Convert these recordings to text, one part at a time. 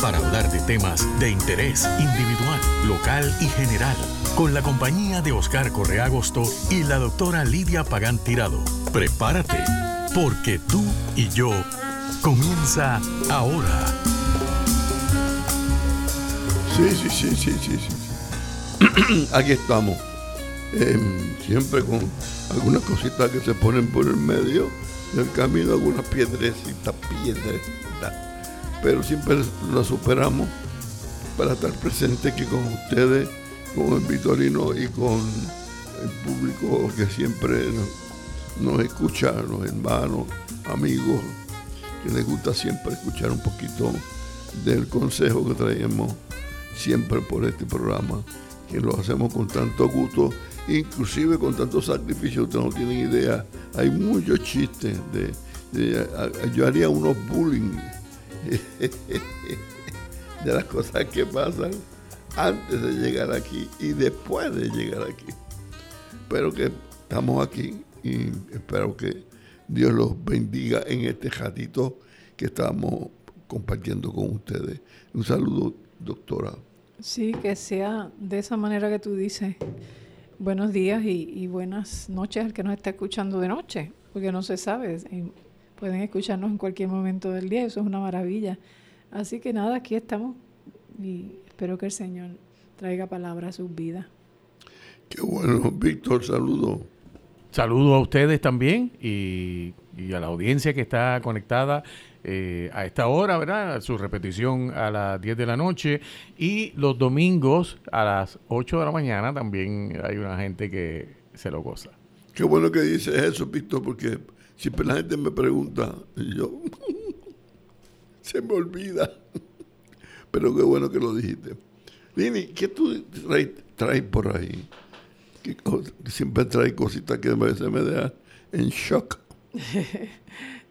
para hablar de temas de interés individual, local y general, con la compañía de Oscar Correa Agosto y la doctora Lidia Pagán Tirado. Prepárate, porque tú y yo comienza ahora. Sí, sí, sí, sí, sí, sí. Aquí estamos. Em, siempre con algunas cositas que se ponen por el medio del camino algunas piedrecitas, piedrecitas, pero siempre lo superamos para estar presente aquí con ustedes, con el Vitorino y con el público que siempre nos, escucha, los hermanos, amigos, que les gusta siempre escuchar un poquito del consejo que traemos siempre por este programa, que lo hacemos con tanto gusto inclusive con tanto sacrificio, ustedes no tienen idea. Hay muchos chistes de, yo haría unos bullying de las cosas que pasan antes de llegar aquí y después de llegar aquí. Pero que estamos aquí y espero que Dios los bendiga en este ratito que estamos compartiendo con ustedes. Un saludo, doctora. Sí, que sea de esa manera que tú dices. Buenos días y, buenas noches al que nos está escuchando de noche, porque no se sabe, pueden escucharnos en cualquier momento del día, eso es una maravilla. Así que nada, aquí estamos y espero que el Señor traiga palabra a sus vidas. Qué bueno, Víctor, saludo. Saludo a ustedes también y, y a la audiencia que está conectada eh, a esta hora, ¿verdad? Su repetición a las 10 de la noche y los domingos a las 8 de la mañana también hay una gente que se lo goza. Qué bueno que dices eso, Víctor, porque siempre la gente me pregunta y yo se me olvida. Pero qué bueno que lo dijiste. Lini, ¿qué tú traes, por ahí? Siempre traes cositas que a veces me dejan en shock.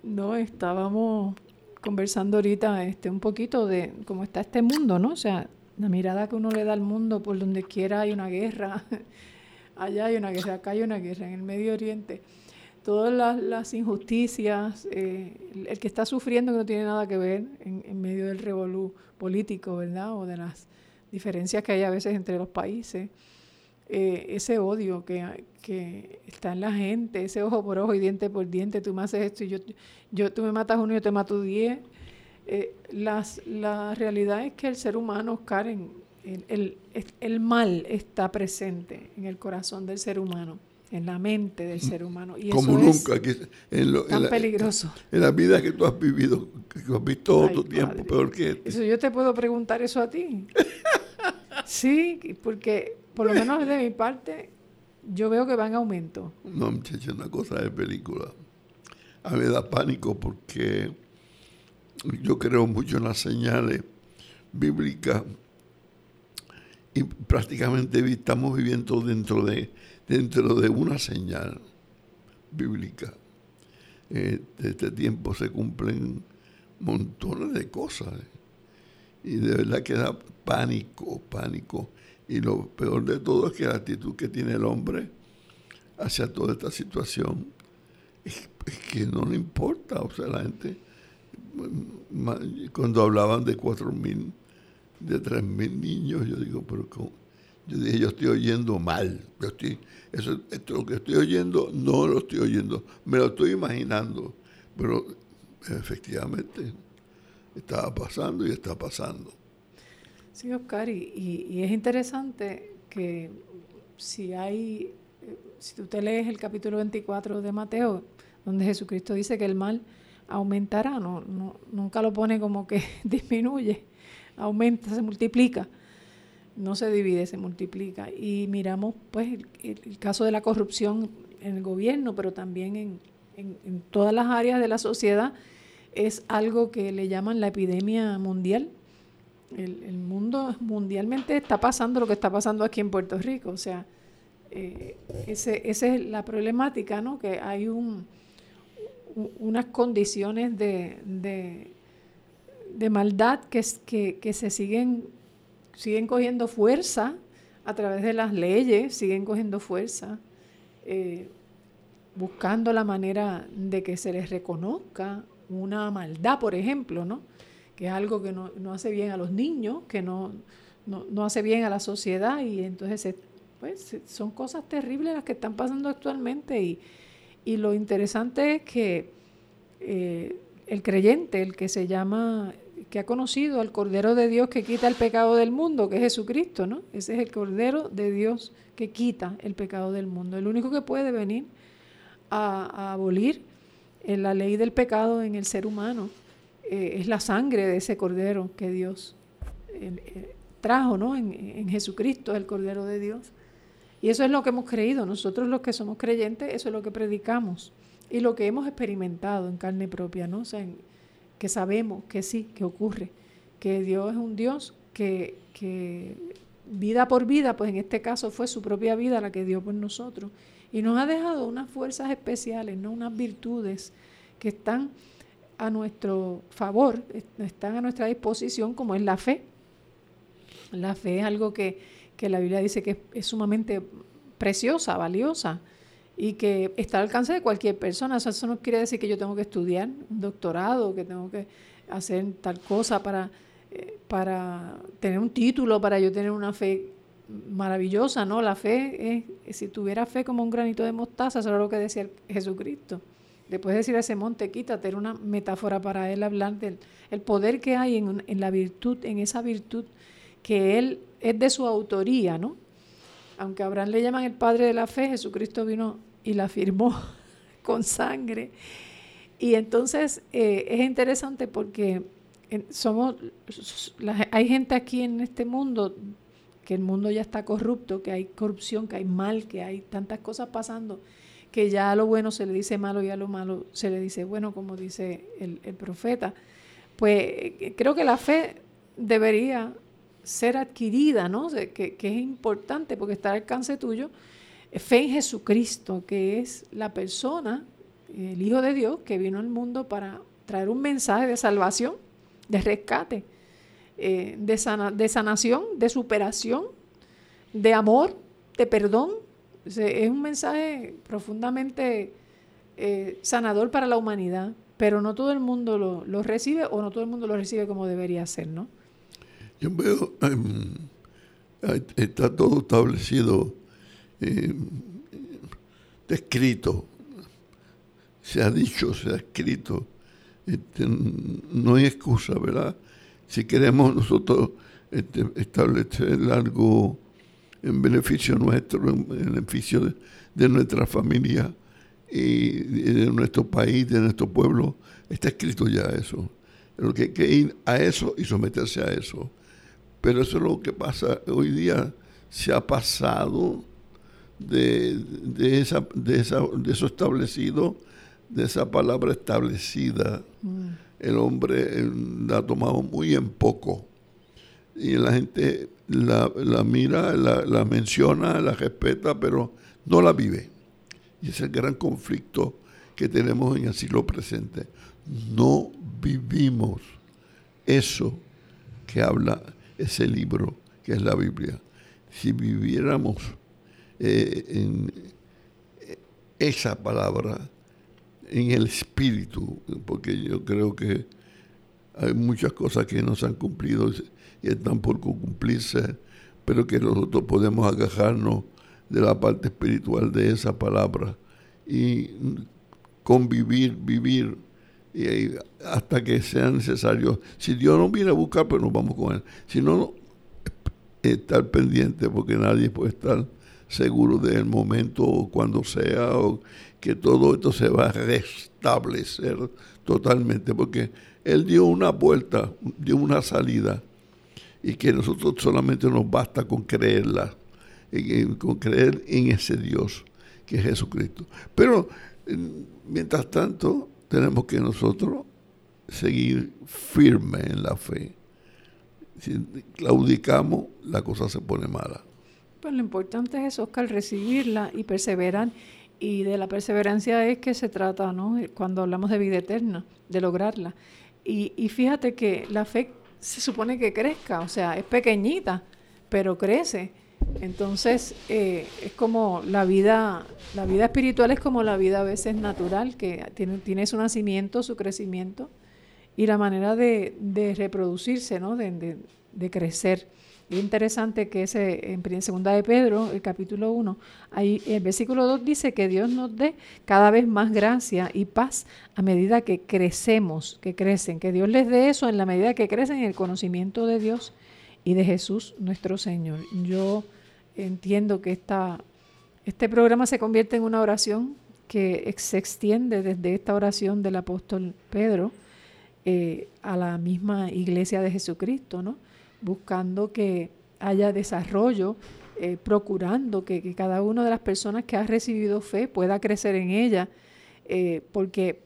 No, estábamos conversando ahorita este, un poquito de cómo está este mundo, ¿no? O sea, la mirada que uno le da al mundo, por donde quiera hay una guerra, allá hay una guerra, acá hay una guerra, en el Medio Oriente. Todas las, injusticias, eh, el, que está sufriendo que no tiene nada que ver en, medio del revolú político, ¿verdad? O de las diferencias que hay a veces entre los países. Eh, ese odio que, que, está en la gente, ese ojo por ojo y diente por diente, tú me haces esto y yo, yo tú me matas uno y yo te mato diez. Eh, las, la realidad es que el ser humano, Karen, el, el, mal está presente en el corazón del ser humano, en la mente del ser humano. Y Como eso nunca. Es tan peligroso. En la vida que tú has vivido, que has visto todo tu tiempo, peor que este. Eso yo te puedo preguntar eso a ti. sí, porque por lo menos de mi parte, yo veo que va en aumento. No, muchachos, una cosa de película. A mí me da pánico porque yo creo mucho en las señales bíblicas y prácticamente estamos viviendo dentro de, dentro de una señal bíblica. De este tiempo se cumplen montones de cosas y de verdad que da pánico, pánico. Y lo peor de todo es que la actitud que tiene el hombre hacia toda esta situación es, que no le importa. O sea, la gente, cuando hablaban de cuatro mil, de tres mil niños, yo digo, pero yo dije, yo estoy oyendo mal. Yo estoy, eso, esto, lo que estoy oyendo no lo estoy oyendo, me lo estoy imaginando. Pero efectivamente estaba pasando y está pasando. Sí, Oscar, y, es interesante que si hay, si tú te lees el capítulo 24 de Mateo, donde Jesucristo dice que el mal aumentará, no, nunca lo pone como que disminuye, aumenta, se multiplica, no se divide, se multiplica. Y miramos pues el, caso de la corrupción en el gobierno, pero también en, en todas las áreas de la sociedad, es algo que le llaman la epidemia mundial el, mundo mundialmente está pasando lo que está pasando aquí en Puerto Rico. O sea, eh, ese, esa es la problemática, ¿no? Que hay un, unas condiciones de, de, maldad que, que, que, se siguen, siguen cogiendo fuerza a través de las leyes, siguen cogiendo fuerza, eh, buscando la manera de que se les reconozca una maldad, por ejemplo, ¿no? que es algo que no, hace bien a los niños, que no, no, hace bien a la sociedad y entonces pues, son cosas terribles las que están pasando actualmente y, lo interesante es que eh, el creyente, el que se llama, que ha conocido al Cordero de Dios que quita el pecado del mundo, que es Jesucristo, ¿no? Ese es el Cordero de Dios que quita el pecado del mundo, el único que puede venir a, abolir la ley del pecado en el ser humano eh, es la sangre de ese cordero que Dios eh, trajo ¿no? En, Jesucristo, el cordero de Dios. Y eso es lo que hemos creído. Nosotros los que somos creyentes, eso es lo que predicamos y lo que hemos experimentado en carne propia, ¿no? Que sabemos que sí, que ocurre, que Dios es un Dios que, que vida por vida, pues en este caso fue su propia vida la que dio por nosotros. Y nos ha dejado unas fuerzas especiales, ¿no? unas virtudes que están a nuestro favor, están a nuestra disposición, como es la fe. La fe es algo que, la Biblia dice que es, sumamente preciosa, valiosa y que está al alcance de cualquier persona. eso no quiere decir que yo tengo que estudiar un doctorado, que tengo que hacer tal cosa para, eh, para tener un título, para yo tener una fe maravillosa, ¿no? La fe es, si tuviera fe como un granito de mostaza, eso era lo que decía Jesucristo. Después de decir a ese monte, quítate, era una metáfora para él hablar del el poder que hay en, en, la virtud, en esa virtud que él es de su autoría, ¿no? Aunque a Abraham le llaman el padre de la fe, Jesucristo vino y la firmó con sangre. Y entonces eh, es interesante porque somos, hay gente aquí en este mundo, que el mundo ya está corrupto, que hay corrupción, que hay mal, que hay tantas cosas pasando que ya a lo bueno se le dice malo y a lo malo se le dice bueno, como dice el, profeta. Pues eh, creo que la fe debería ser adquirida, ¿no? Que, que, es importante porque está al alcance tuyo. Fe en Jesucristo, que es la persona, el Hijo de Dios, que vino al mundo para traer un mensaje de salvación, de rescate, eh, de, sanación, de superación, de amor, de perdón, es un mensaje profundamente eh, sanador para la humanidad, pero no todo el mundo lo, recibe o no todo el mundo lo recibe como debería ser, ¿no? Yo veo, em, está todo establecido, em, descrito, se ha dicho, se ha escrito, este, no hay excusa, ¿verdad? Si queremos nosotros este, establecer algo en beneficio nuestro, en beneficio de, nuestra familia y de nuestro país, de nuestro pueblo. Está escrito ya eso. Lo que hay que ir a eso y someterse a eso. Pero eso es lo que pasa hoy día. Se ha pasado de, esa, de, esa, de eso establecido, de esa palabra establecida. El hombre la ha tomado muy en poco. Y la gente la, mira, la, menciona, la respeta, pero no la vive. Y es el gran conflicto que tenemos en el siglo presente. No vivimos eso que habla ese libro, que es la Biblia. Si viviéramos eh, en esa palabra, en el espíritu, porque yo creo que hay muchas cosas que no se han cumplido y están por cumplirse, pero que nosotros podemos agajarnos de la parte espiritual de esa palabra y convivir, vivir y hasta que sea necesario. Si Dios nos viene a buscar, pues nos vamos con Él. Si no, estar pendiente porque nadie puede estar seguro del momento o cuando sea o que todo esto se va a restablecer totalmente porque Él dio una vuelta, dio una salida y que nosotros solamente nos basta con creerla, con creer en ese Dios que es Jesucristo. Pero mientras tanto tenemos que nosotros seguir firmes en la fe. si claudicamos, la cosa se pone mala. Pues lo importante es Oscar, recibirla y perseverar. Y de la perseverancia es que se trata, ¿no? Cuando hablamos de vida eterna, de lograrla. Y, y fíjate que la fe se supone que crezca, o sea, es pequeñita, pero crece. Entonces, eh, es como la vida, la vida espiritual es como la vida a veces natural, que tiene, tiene su nacimiento, su crecimiento y la manera de, de reproducirse, ¿no? de, de, crecer. Es interesante que ese, en segunda de Pedro, el capítulo 1, ahí el versículo 2 dice que Dios nos dé cada vez más gracia y paz a medida que crecemos, que crecen, que Dios les dé eso en la medida que crecen en el conocimiento de Dios y de Jesús nuestro Señor. Yo entiendo que esta, este programa se convierte en una oración que se extiende desde esta oración del apóstol Pedro eh, a la misma iglesia de Jesucristo, ¿no? Buscando que haya desarrollo, eh, procurando que, cada una de las personas que ha recibido fe pueda crecer en ella, eh, porque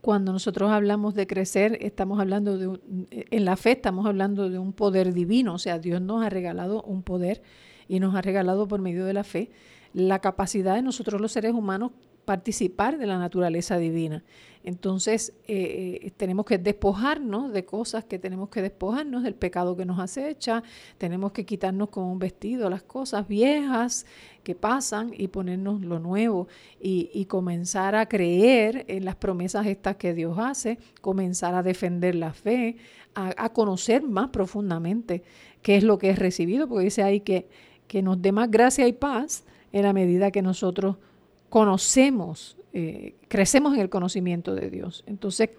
cuando nosotros hablamos de crecer, estamos hablando de en la fe estamos hablando de un poder divino, o sea, Dios nos ha regalado un poder y nos ha regalado por medio de la fe la capacidad de nosotros los seres humanos participar de la naturaleza divina. Entonces eh, eh, tenemos que despojarnos de cosas que tenemos que despojarnos del pecado que nos acecha, tenemos que quitarnos con un vestido las cosas viejas que pasan y ponernos lo nuevo y, comenzar a creer en las promesas estas que Dios hace, comenzar a defender la fe, a, a conocer más profundamente qué es lo que es recibido, porque dice ahí que, que nos dé más gracia y paz en la medida que nosotros conocemos, eh, crecemos en el conocimiento de Dios. Entonces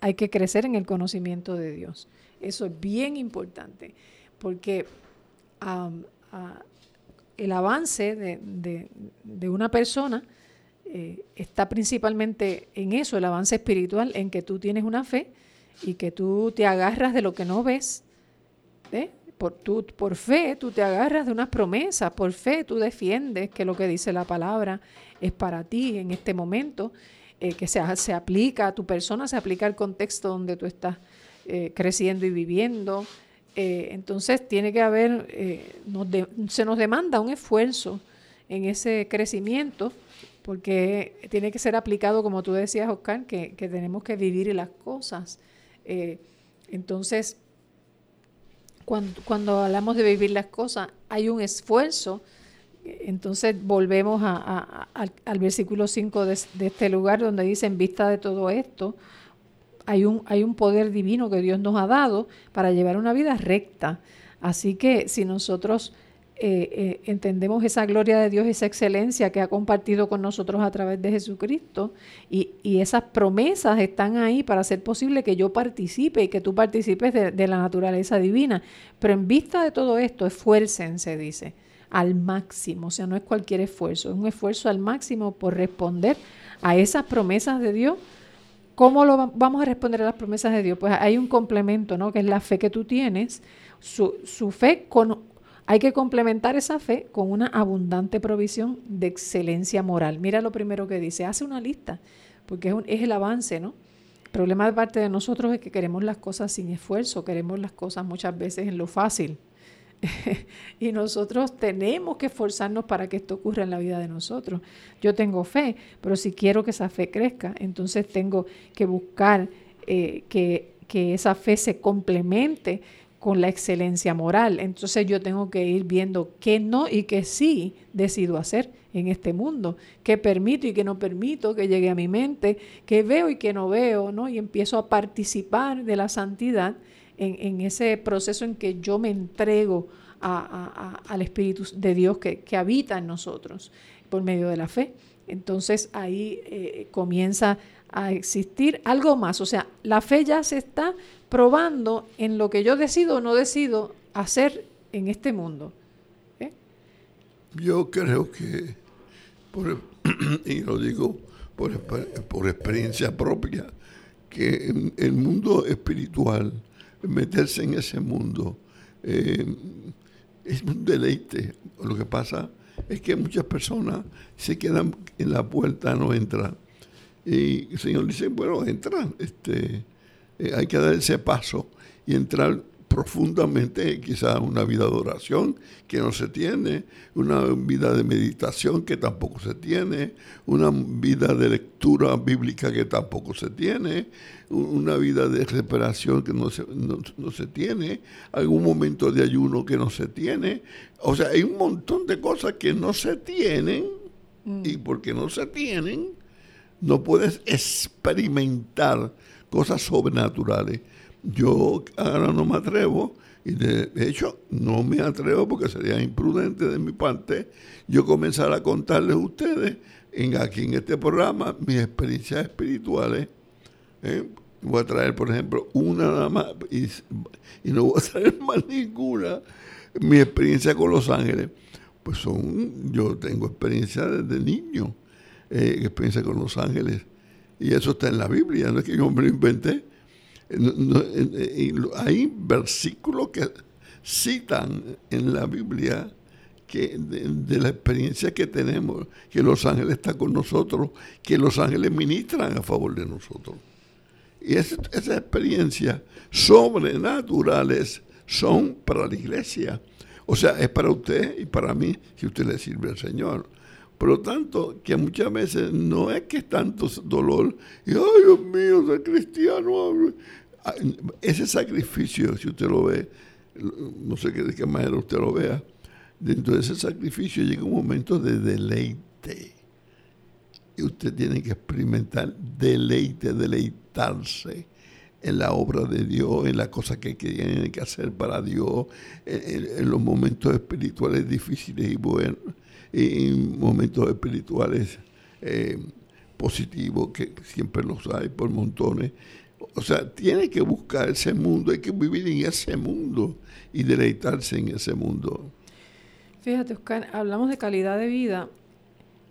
hay que crecer en el conocimiento de Dios. Eso es bien importante, porque el avance de, una persona eh, está principalmente en eso, el avance espiritual, en que tú tienes una fe y que tú te agarras de lo que no ves. ¿eh? por, por fe tú te agarras de unas promesas, por fe tú defiendes que lo que dice la palabra es para ti en este momento, eh, que se, se, aplica a tu persona, se aplica al contexto donde tú estás eh, creciendo y viviendo. Eh, entonces tiene que haber, se nos demanda un esfuerzo en ese crecimiento, porque tiene que ser aplicado, como tú decías, Oscar, que, que tenemos que vivir las cosas. entonces, cuando, hablamos de vivir las cosas, hay un esfuerzo. Entonces volvemos al, versículo 5 de, este lugar donde dice, en vista de todo esto, hay un, hay un poder divino que Dios nos ha dado para llevar una vida recta. Así que si nosotros eh, eh, entendemos esa gloria de Dios, esa excelencia que ha compartido con nosotros a través de Jesucristo y, esas promesas están ahí para hacer posible que yo participe y que tú participes de, la naturaleza divina. Pero en vista de todo esto, esfuércense, dice, al máximo, o sea, no es cualquier esfuerzo, es un esfuerzo al máximo por responder a esas promesas de Dios. ¿Cómo lo vamos a responder a las promesas de Dios? Pues hay un complemento, ¿no? Que es la fe que tú tienes, su, fe hay que complementar esa fe con una abundante provisión de excelencia moral. Mira lo primero que dice, hace una lista, porque es, el avance, ¿no? El problema de parte de nosotros es que queremos las cosas sin esfuerzo, queremos las cosas muchas veces en lo fácil. y nosotros tenemos que esforzarnos para que esto ocurra en la vida de nosotros. Yo tengo fe, pero si quiero que esa fe crezca, entonces tengo que buscar eh, que, que esa fe se complemente con la excelencia moral. Entonces yo tengo que ir viendo qué no y qué sí decido hacer en este mundo, qué permito y qué no permito que llegue a mi mente, qué veo y qué no veo, ¿no? Y empiezo a participar de la santidad en, ese proceso en que yo me entrego al Espíritu de Dios que, habita en nosotros por medio de la fe. Entonces ahí eh, comienza a existir algo más. O sea, la fe ya se está probando en lo que yo decido o no decido hacer en este mundo. ¿eh? Yo creo que, y lo digo por, por experiencia propia, que en el mundo espiritual, meterse en ese mundo, eh, es un deleite. Lo que pasa es que muchas personas se quedan en la puerta, no entran. Y el Señor dice, bueno, entran, este, eh, hay que dar ese paso y entrar profundamente quizás una vida de oración que no se tiene, una vida de meditación que tampoco se tiene, una vida de lectura bíblica que tampoco se tiene, una vida de reparación que no se, no, se tiene, algún momento de ayuno que no se tiene. O sea, hay un montón de cosas que no se tienen mm. y porque no se tienen, no puedes experimentar cosas sobrenaturales. Yo ahora no me atrevo, y de hecho no me atrevo porque sería imprudente de mi parte, yo comenzar a contarles a ustedes en, aquí en este programa mis experiencias espirituales. ¿eh? Voy a traer, por ejemplo, una nada más y, no voy a traer más ninguna. Mi experiencia con los ángeles, pues son, yo tengo experiencia desde niño, eh, experiencia con los ángeles. Y eso está en la Biblia, no es que yo me lo inventé. Hay versículos que citan en la Biblia que de, la experiencia que tenemos, que los ángeles están con nosotros, que los ángeles ministran a favor de nosotros. Y esas experiencias sobrenaturales son para la iglesia. O sea, es para usted y para mí si usted le sirve al Señor. Por lo tanto, que muchas veces no es que es tanto dolor y, ay Dios mío, soy cristiano. Ese sacrificio, si usted lo ve, no sé de qué manera usted lo vea, dentro de ese sacrificio llega un momento de deleite. Y usted tiene que experimentar deleite, deleitarse en la obra de Dios, en las cosas que tiene que hacer para Dios, en los momentos espirituales difíciles y buenos y momentos espirituales eh, positivos, que siempre los hay por montones. O sea, tiene que buscar ese mundo, hay que vivir en ese mundo y deleitarse en ese mundo. Fíjate, Oscar, hablamos de calidad de vida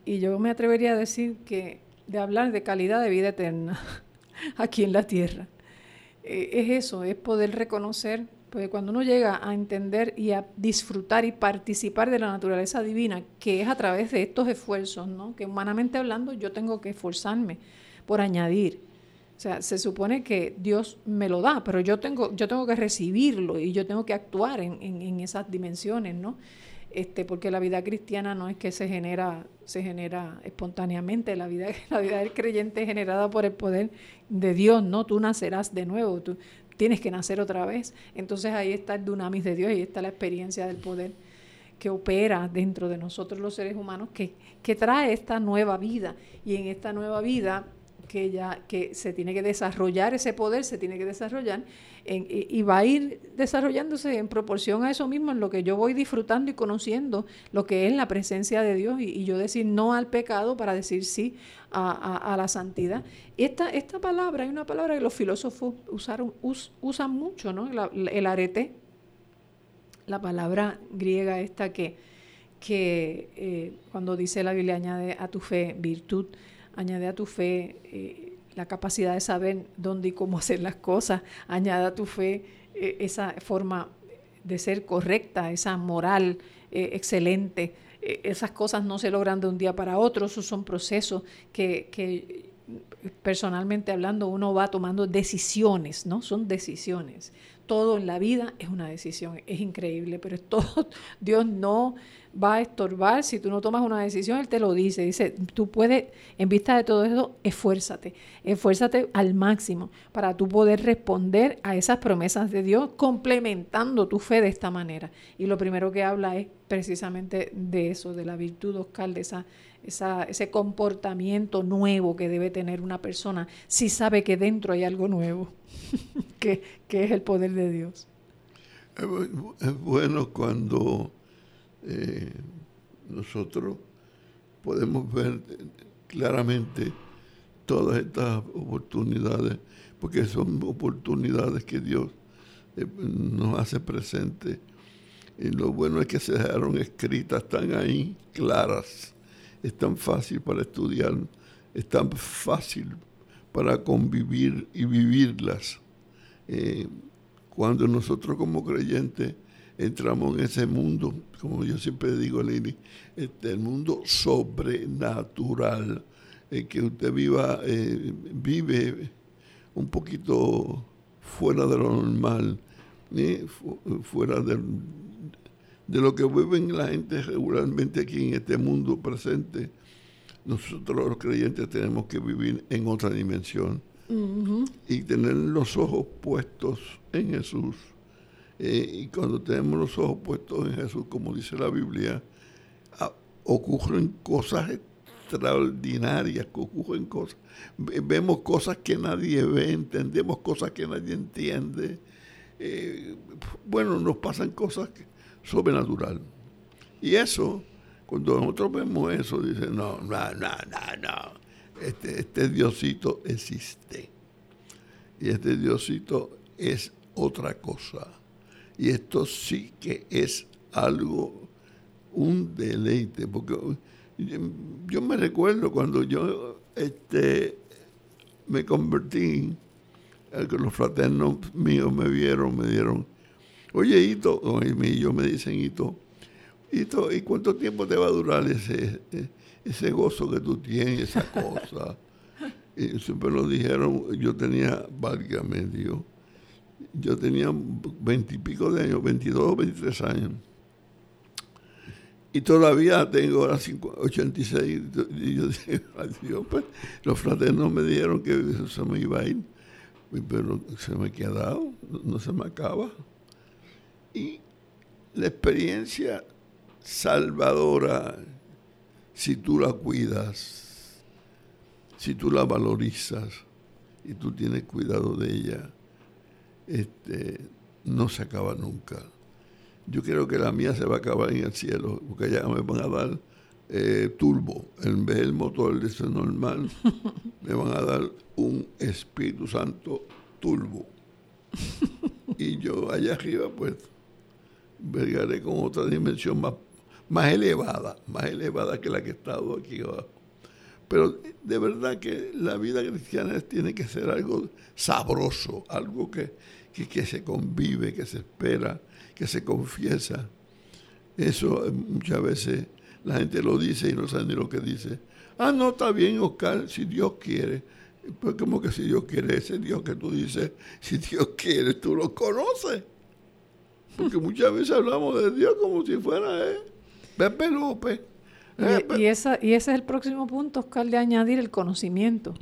y yo me atrevería a decir que de hablar de calidad de vida eterna aquí en la tierra. Eh, es eso, es poder reconocer porque cuando uno llega a entender y a disfrutar y participar de la naturaleza divina, que es a través de estos esfuerzos, ¿no? que humanamente hablando yo tengo que esforzarme por añadir. O sea, se supone que Dios me lo da, pero yo tengo, yo tengo que recibirlo y yo tengo que actuar en, en, esas dimensiones, ¿no? Este, porque la vida cristiana no es que se genera, se genera espontáneamente, la vida, la vida del creyente es generada por el poder de Dios, ¿no? Tú nacerás de nuevo, tú, tienes que nacer otra vez. Entonces ahí está el dunamis de Dios, ahí está la experiencia del poder que opera dentro de nosotros los seres humanos, que, que trae esta nueva vida. Y en esta nueva vida que ya que se tiene que desarrollar ese poder, se tiene que desarrollar y, va a ir desarrollándose en proporción a eso mismo, en lo que yo voy disfrutando y conociendo lo que es la presencia de Dios y, yo decir no al pecado para decir sí a, la santidad. Esta, esta palabra, hay una palabra que los filósofos usaron, usan mucho, ¿no? el arete, la palabra griega esta que, que eh, cuando dice la Biblia añade a tu fe virtud, añade a tu fe eh, la capacidad de saber dónde y cómo hacer las cosas, añade a tu fe eh, esa forma de ser correcta, esa moral eh, excelente. esas cosas no se logran de un día para otro, esos son procesos que, que personalmente hablando uno va tomando decisiones, ¿no? Son decisiones. Todo en la vida es una decisión, es increíble, pero todo, Dios no va a estorbar si tú no tomas una decisión, Él te lo dice. Dice, tú puedes, en vista de todo eso, esfuérzate, esfuérzate al máximo para tú poder responder a esas promesas de Dios, complementando tu fe de esta manera. Y lo primero que habla es precisamente de eso, de la virtud, Oscar, de esa, esa, ese comportamiento nuevo que debe tener una persona si sabe que dentro hay algo nuevo, que, que es el poder de Dios. Es bueno cuando eh, nosotros podemos ver claramente todas estas oportunidades, porque son oportunidades que Dios eh, nos hace presente. Y lo bueno es que se dejaron escritas, están ahí, claras. Es tan fácil para estudiar, es tan fácil para convivir y vivirlas. Eh, cuando nosotros como creyentes entramos en ese mundo, como yo siempre digo, Lili, este, el mundo sobrenatural, en que usted viva, eh, vive un poquito fuera de lo normal, ni fuera de lo que viven la gente regularmente aquí en este mundo presente. Nosotros los creyentes tenemos que vivir en otra dimensión y tener los ojos puestos en Jesús. Eh, y cuando tenemos los ojos puestos en Jesús, como dice la Biblia, ocurren cosas extraordinarias, que ocurren cosas. Vemos cosas que nadie ve, entendemos cosas que nadie entiende. Eh, bueno, nos pasan cosas sobrenaturales. Y eso, cuando nosotros vemos eso, dice, no, no, no, no, no. Este, este Diosito existe. Y este Diosito es otra cosa. Y esto sí que es algo, un deleite, porque yo me recuerdo cuando yo este, me convertí, que los fraternos míos me vieron, me dieron, oye Hito, y yo me dicen Hito, Hito, ¿y cuánto tiempo te va a durar ese, ese gozo que tú tienes, esa cosa? y siempre lo dijeron, yo tenía, válgame Dios, yo tenía veintipico de años, 22 o 23 años. Y todavía tengo ahora 86. Y yo digo, pues, los fraternos me dijeron que se me iba a ir, pero se me ha quedado, no se me acaba. Y la experiencia salvadora, si tú la cuidas, si tú la valorizas y tú tienes cuidado de ella, este, no se acaba nunca yo creo que la mía se va a acabar en el cielo, porque ya me van a dar eh, turbo. En vez del motor de ese normal, me van a dar un Espíritu Santo turbo. y yo allá arriba, pues, vergaré con otra dimensión más, más elevada, más elevada que la que he estado aquí abajo. Pero de verdad que la vida cristiana tiene que ser algo sabroso, algo que, que se convive, que se espera que se confiesa. Eso eh, muchas veces la gente lo dice y no sabe ni lo que dice. Ah, no, está bien, Oscar, si Dios quiere. Pues como que si Dios quiere, ese Dios que tú dices, si Dios quiere, tú lo conoces. Porque muchas veces hablamos de Dios como si fuera ¿eh? Pepe López. y, esa, y ese es el próximo punto, Oscar, de añadir el conocimiento.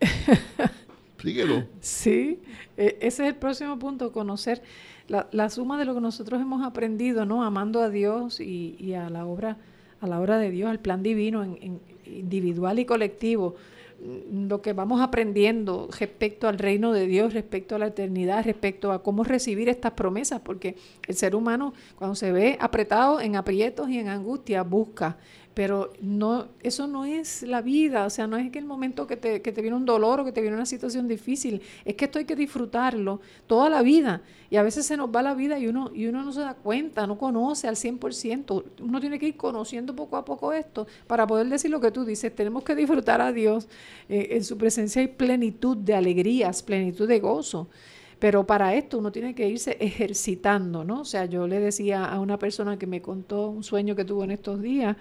Síguelo. Sí, e, ese es el próximo punto, conocer la, la, suma de lo que nosotros hemos aprendido, ¿no? Amando a Dios y, y a la obra, a la obra de Dios, al plan divino, en, individual y colectivo, lo que vamos aprendiendo respecto al reino de Dios, respecto a la eternidad, respecto a cómo recibir estas promesas, porque el ser humano cuando se ve apretado en aprietos y en angustia, busca pero no, eso no es la vida, o sea, no es que el momento que te, que te viene un dolor o que te viene una situación difícil, es que esto hay que disfrutarlo toda la vida. Y a veces se nos va la vida y uno, y uno no se da cuenta, no conoce al 100%. Uno tiene que ir conociendo poco a poco esto para poder decir lo que tú dices. Tenemos que disfrutar a Dios. Eh, en su presencia hay plenitud de alegrías, plenitud de gozo. Pero para esto uno tiene que irse ejercitando, ¿no? O sea, yo le decía a una persona que me contó un sueño que tuvo en estos días,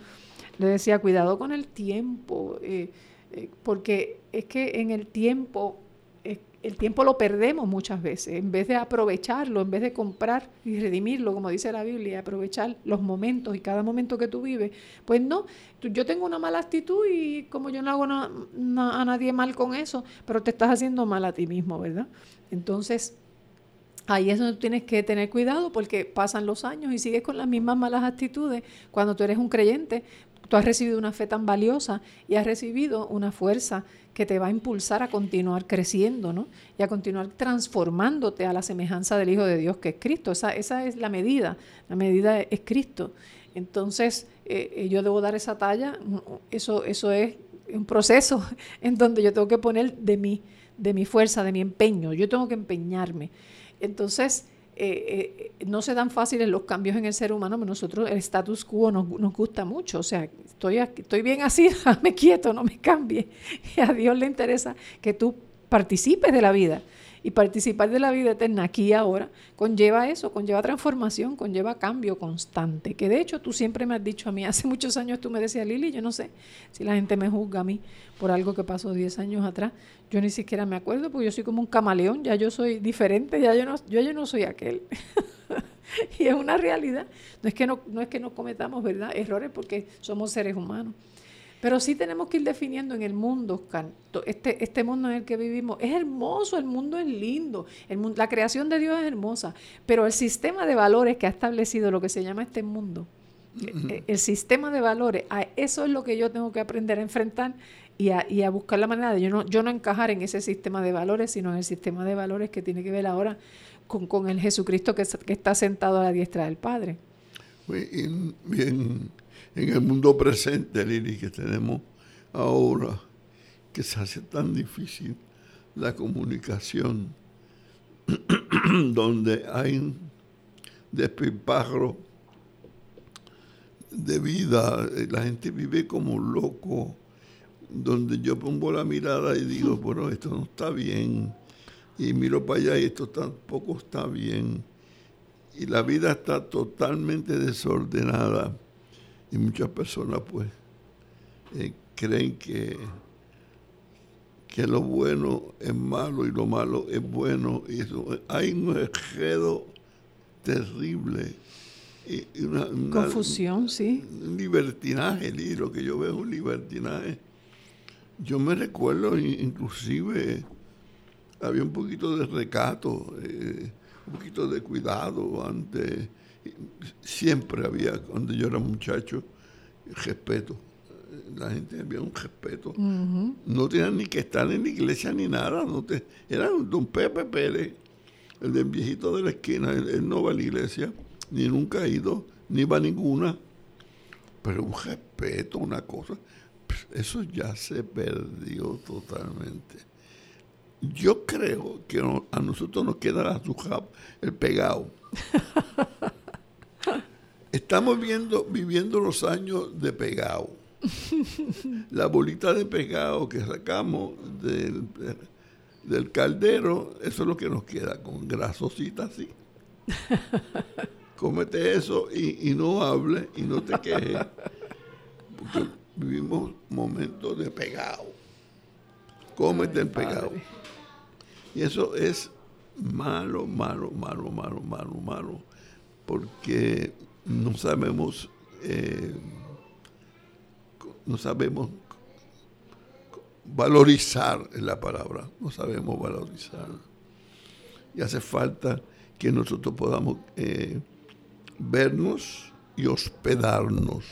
le decía, cuidado con el tiempo, eh, eh, porque es que en el tiempo, el tiempo lo perdemos muchas veces, en vez de aprovecharlo, en vez de comprar y redimirlo, como dice la Biblia, aprovechar los momentos y cada momento que tú vives, pues no, yo tengo una mala actitud y como yo no hago a nadie mal con eso, pero te estás haciendo mal a ti mismo, ¿verdad? Entonces, Ahí es donde tienes que tener cuidado porque pasan los años y sigues con las mismas malas actitudes. Cuando tú eres un creyente, Tú has recibido una fe tan valiosa y has recibido una fuerza que te va a impulsar a continuar creciendo, ¿no? Y a continuar transformándote a la semejanza del Hijo de Dios que es Cristo. Esa, esa es la medida. La medida es Cristo. Entonces, eh, eh, yo debo dar esa talla. Eso, eso es un proceso en donde yo tengo que poner de mi, de mi fuerza, de mi empeño. Yo tengo que empeñarme. Entonces, eh, eh, no se dan fáciles los cambios en el ser humano, pero nosotros el status quo nos, gusta mucho. O sea, estoy, estoy bien así, déjame quieto, no me cambie. Y a Dios le interesa que tú participes de la vida. Y participar de la vida eterna aquí y ahora conlleva eso, conlleva transformación, conlleva cambio constante. Que de hecho tú siempre me has dicho a mí, hace muchos años tú me decías, Lili, yo no sé si la gente me juzga a mí por algo que pasó 10 años atrás. Yo ni siquiera me acuerdo porque yo soy como un camaleón, ya yo soy diferente, ya yo no, yo, no soy aquel. y es una realidad. No es que no, no es que no cometamos ¿verdad? errores porque somos seres humanos. Pero sí tenemos que ir definiendo en el mundo, este, este mundo en el que vivimos. Es hermoso, el mundo es lindo, el la creación de Dios es hermosa, pero el sistema de valores que ha establecido lo que se llama este mundo, eh, el, sistema de valores, eso es lo que yo tengo que aprender a enfrentar y a, y a, buscar la manera de yo no, yo no encajar en ese sistema de valores, sino en el sistema de valores que tiene que ver ahora con, con el Jesucristo que, que, está sentado a la diestra del Padre. Bien, bien en el mundo presente, Lili, que tenemos ahora, que se hace tan difícil la comunicación, donde hay un despilfarro de vida, la gente vive como loco, donde yo pongo la mirada y digo, bueno, esto no está bien, y miro para allá y esto tampoco está bien, y la vida está totalmente desordenada y muchas personas pues eh, creen que, que lo bueno es malo y lo malo es bueno. Y eso, hay un enredo terrible. Y una, Confusión, sí. Un libertinaje, y lo que yo veo es un libertinaje. Yo me recuerdo inclusive había un poquito de recato, eh, un poquito de cuidado antes siempre había, cuando yo era muchacho, respeto. La gente había un respeto. No tenían ni que estar en la iglesia ni nada. No te, era don Pepe Pérez, el del viejito de la esquina. Él, no va a la iglesia, ni nunca ha ido, ni va a ninguna. Pero un respeto, una cosa, eso ya se perdió totalmente. Yo creo que a nosotros nos queda la el pegado. Estamos viendo, viviendo los años de pegado. La bolita de pegado que sacamos del, del caldero, eso es lo que nos queda, con grasosita así. Cómete eso y, no hable y no te quejes. Porque vivimos momentos de pegado. Cómete el pegado. Y eso es malo, malo, malo, malo, malo, malo. Porque no sabemos, eh, no sabemos valorizar la palabra, no sabemos valorizar. Y hace falta que nosotros podamos eh, vernos y hospedarnos.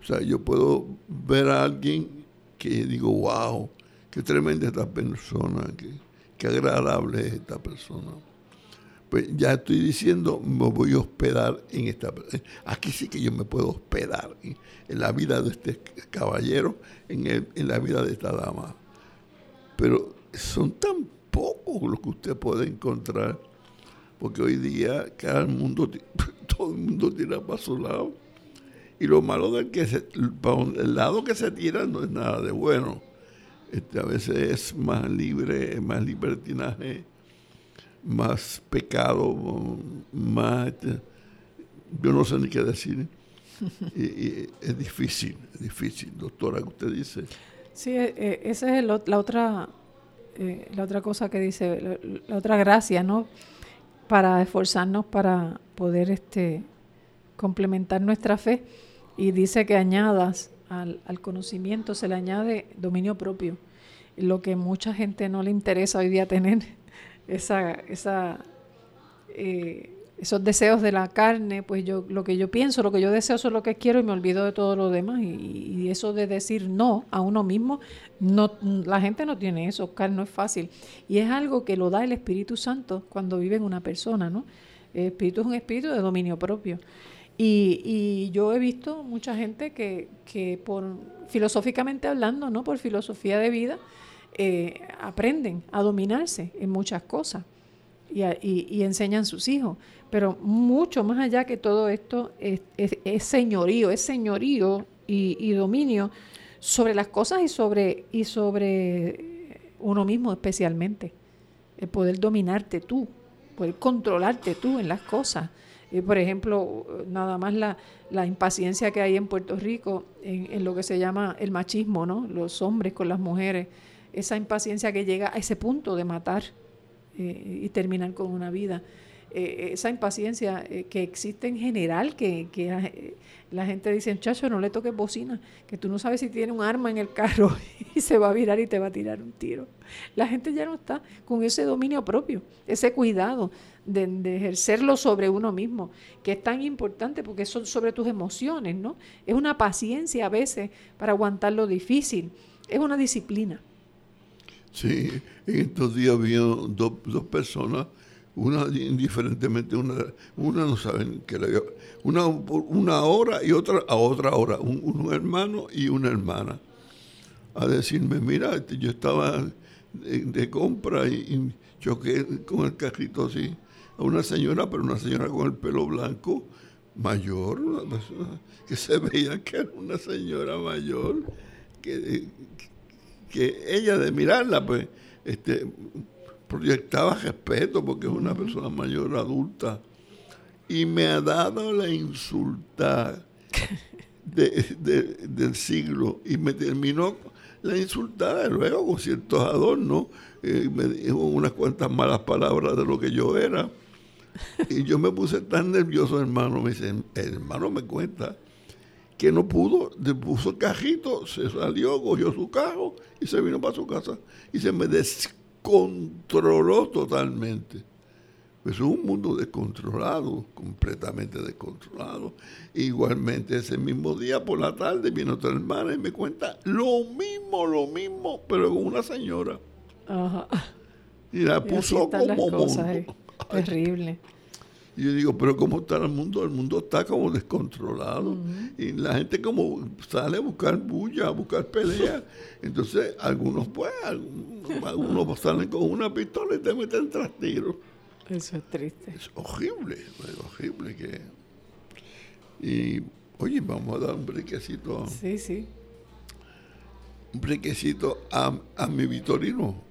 O sea, yo puedo ver a alguien que digo, wow, qué tremenda esta persona, qué, qué agradable es esta persona pues ya estoy diciendo, me voy a hospedar en esta... Aquí sí que yo me puedo hospedar en, la vida de este caballero, en, la vida de esta dama. Pero son tan pocos los que usted puede encontrar, porque hoy día cada el mundo, todo el mundo tira para su lado. Y lo malo del que se, el lado que se tira no es nada de bueno. Este, a veces es más libre, más libertinaje más pecado, más... Yo no sé ni qué decir. y, es difícil, es difícil, doctora, que usted dice. Sí, eh, eh, esa es la otra, eh, la otra cosa que dice, la, otra gracia, ¿no? Para esforzarnos para poder este, complementar nuestra fe. Y dice que añadas al, al conocimiento, se le añade dominio propio, lo que mucha gente no le interesa hoy día tener esa, esa, eh, esos deseos de la carne, pues yo lo que yo pienso, lo que yo deseo, eso es lo que quiero y me olvido de todo lo demás. Y, eso de decir no a uno mismo, no, la gente no tiene eso, Oscar, no es fácil. Y es algo que lo da el Espíritu Santo cuando vive en una persona, ¿no? El espíritu es un espíritu de dominio propio. Y, y yo he visto mucha gente que, que por filosóficamente hablando, ¿no? Por filosofía de vida, eh, aprenden a dominarse en muchas cosas y, enseñan sus hijos. Pero mucho más allá que todo esto es, señorío, es señorío y, dominio sobre las cosas y sobre, uno mismo especialmente. el poder dominarte tú, poder controlarte tú en las cosas. Eh, por ejemplo, nada más la, impaciencia que hay en Puerto Rico en, lo que se llama el machismo. Los hombres con las mujeres, esa impaciencia que llega a ese punto de matar eh, y terminar con una vida. Eh, esa impaciencia eh, que existe en general, que, la gente dice, chacho, no le toques bocina, que tú no sabes si tiene un arma en el carro y se va a virar y te va a tirar un tiro. La gente ya no está con ese dominio propio, ese cuidado de, de ejercerlo sobre uno mismo, que es tan importante porque son sobre tus emociones, ¿no? Es una paciencia a veces para aguantar lo difícil, es una disciplina. Sí, en estos días había dos, dos personas una indiferentemente, una, una no saben que la una una hora y otra a otra hora, un, hermano y una hermana, a decirme, mira, este, yo estaba de, compra y, choqué con el carrito así a una señora, pero una señora con el pelo blanco, mayor, una persona que se veía que era una señora mayor, que ella de mirarla, pues, este, proyectaba respeto porque es una persona mayor adulta y me ha dado la insulta del siglo y me terminó la insultada luego con ciertos adornos eh, me dijo unas cuantas malas palabras de lo que yo era y yo me puse tan nervioso hermano me dice hermano me cuenta que no pudo, puso el cajito, se salió, cogió su carro y se vino para su casa y se me des controló totalmente. Pues es un mundo descontrolado, completamente descontrolado. Igualmente ese mismo día por la tarde viene otra hermana y me cuenta lo mismo, lo mismo, pero con una señora. Ajá. Y la puso como cosas, eh. Terrible. Y yo digo, pero ¿cómo está el mundo? El mundo está como descontrolado. Y la gente como sale a buscar bulla, a buscar pelea. Entonces, algunos pues, algunos, salen con una pistola y te meten tras tiros. Eso es triste. Es horrible, es horrible que... Y, oye, vamos a dar un brequecito. Sí, sí. Un brequecito a, a mi Vitorino.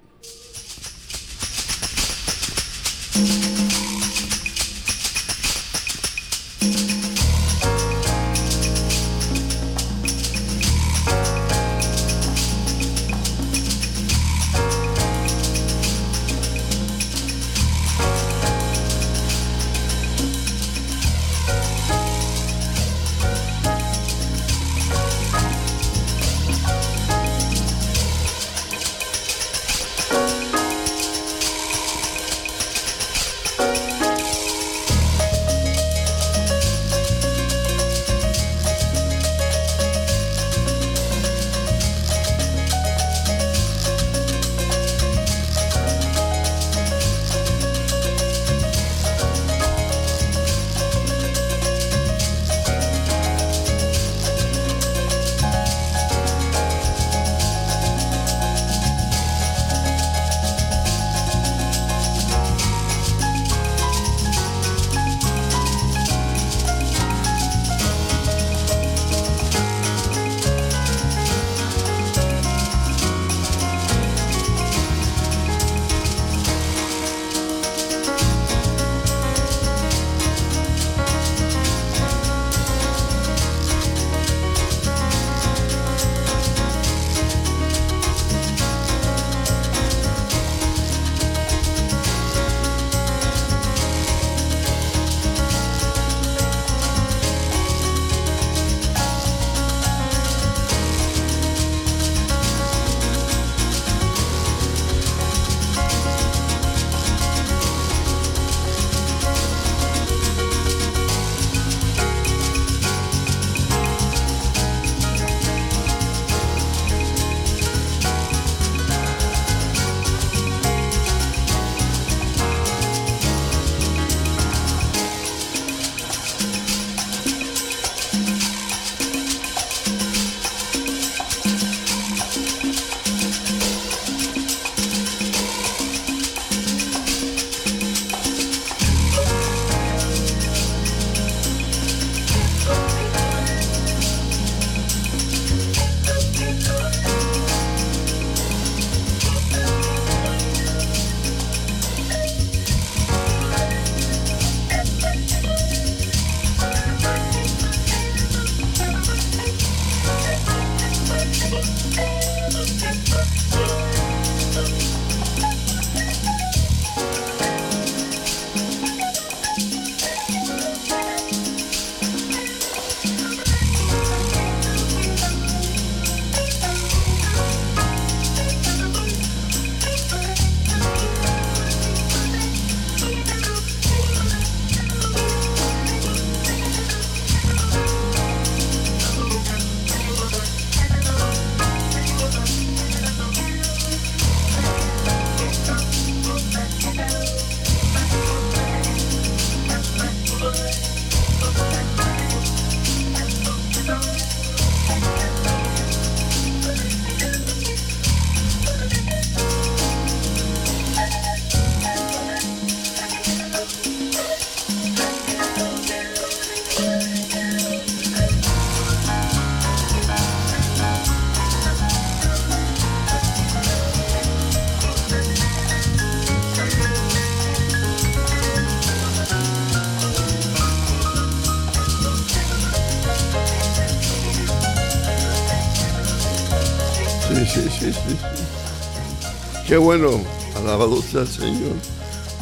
Qué bueno. Alabado sea el Señor.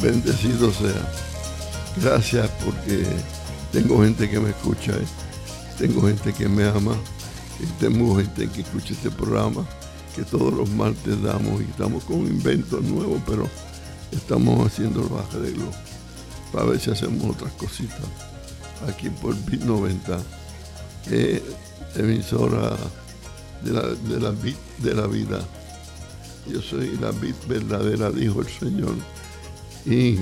Bendecido sea. Gracias porque tengo gente que me escucha, ¿eh? tengo gente que me ama, tengo gente que escucha este programa, que todos los martes damos y estamos con inventos nuevos, pero estamos haciendo el de globo para ver si hacemos otras cositas aquí por Bit 90, que es emisora de la vida. Yo soy la Bit verdadera, dijo el Señor, y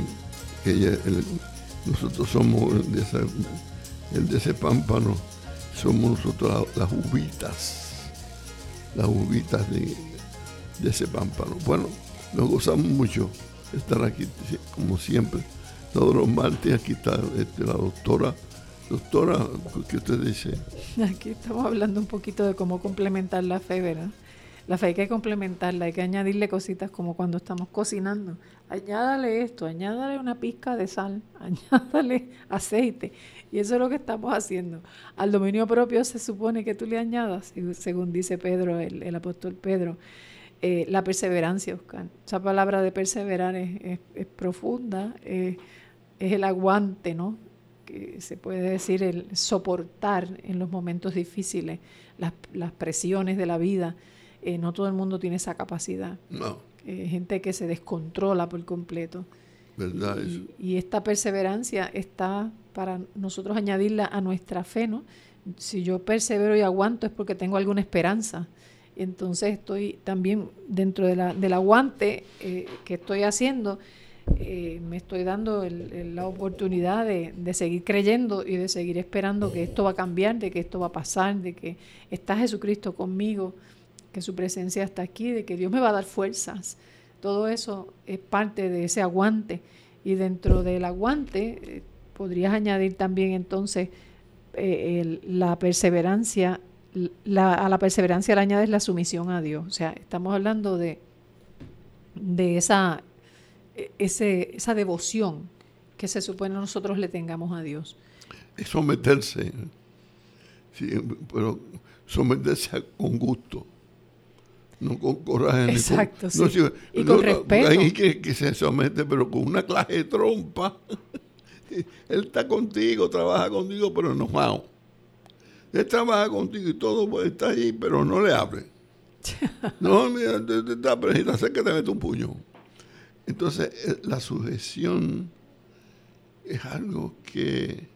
nosotros somos el de, ese, pámpano, somos nosotros las uvitas, las uvitas de, de ese pámpano. Bueno, nos gozamos mucho estar aquí, como siempre. Todos los martes aquí está este, la doctora. Doctora, ¿qué usted dice? Aquí estamos hablando un poquito de cómo complementar la fe, ¿verdad? La fe hay que complementarla, hay que añadirle cositas como cuando estamos cocinando. Añádale esto, añádale una pizca de sal, añádale aceite. Y eso es lo que estamos haciendo. Al dominio propio se supone que tú le añadas, según dice Pedro, el, apóstol Pedro, eh, la perseverancia, Oscar. Esa palabra de perseverar es, profunda, es el aguante, ¿no? Que se puede decir el soportar en los momentos difíciles, las, las presiones de la vida. Eh, no todo el mundo tiene esa capacidad. No. Eh, gente que se descontrola por completo. ¿Verdad? Y, y, esta perseverancia está para nosotros añadirla a nuestra fe, ¿no? Si yo persevero y aguanto es porque tengo alguna esperanza. Entonces estoy también dentro de la, del aguante eh, que estoy haciendo, me estoy dando la oportunidad de, de, seguir creyendo y de seguir esperando que esto va a cambiar, de que esto va a pasar, de que está Jesucristo conmigo que su presencia está aquí, de que Dios me va a dar fuerzas. Todo eso es parte de ese aguante. Y dentro del aguante eh, podrías añadir también entonces eh, la perseverancia. a la perseverancia le añades la sumisión a Dios. O sea, estamos hablando de, de esa, e, esa devoción que se supone nosotros le tengamos a Dios. Someterse, sí, pero someterse con gusto no con coraje. Exacto, con, sí. y con respeto. Hay que, que, se somete, pero con una clase de trompa. Él está contigo, trabaja contigo, pero enojado. Él trabaja contigo y todo puede estar ahí, pero no le hable. no, mira, te, te, está sé que te mete un puño. Entonces, eh, la sujeción es algo que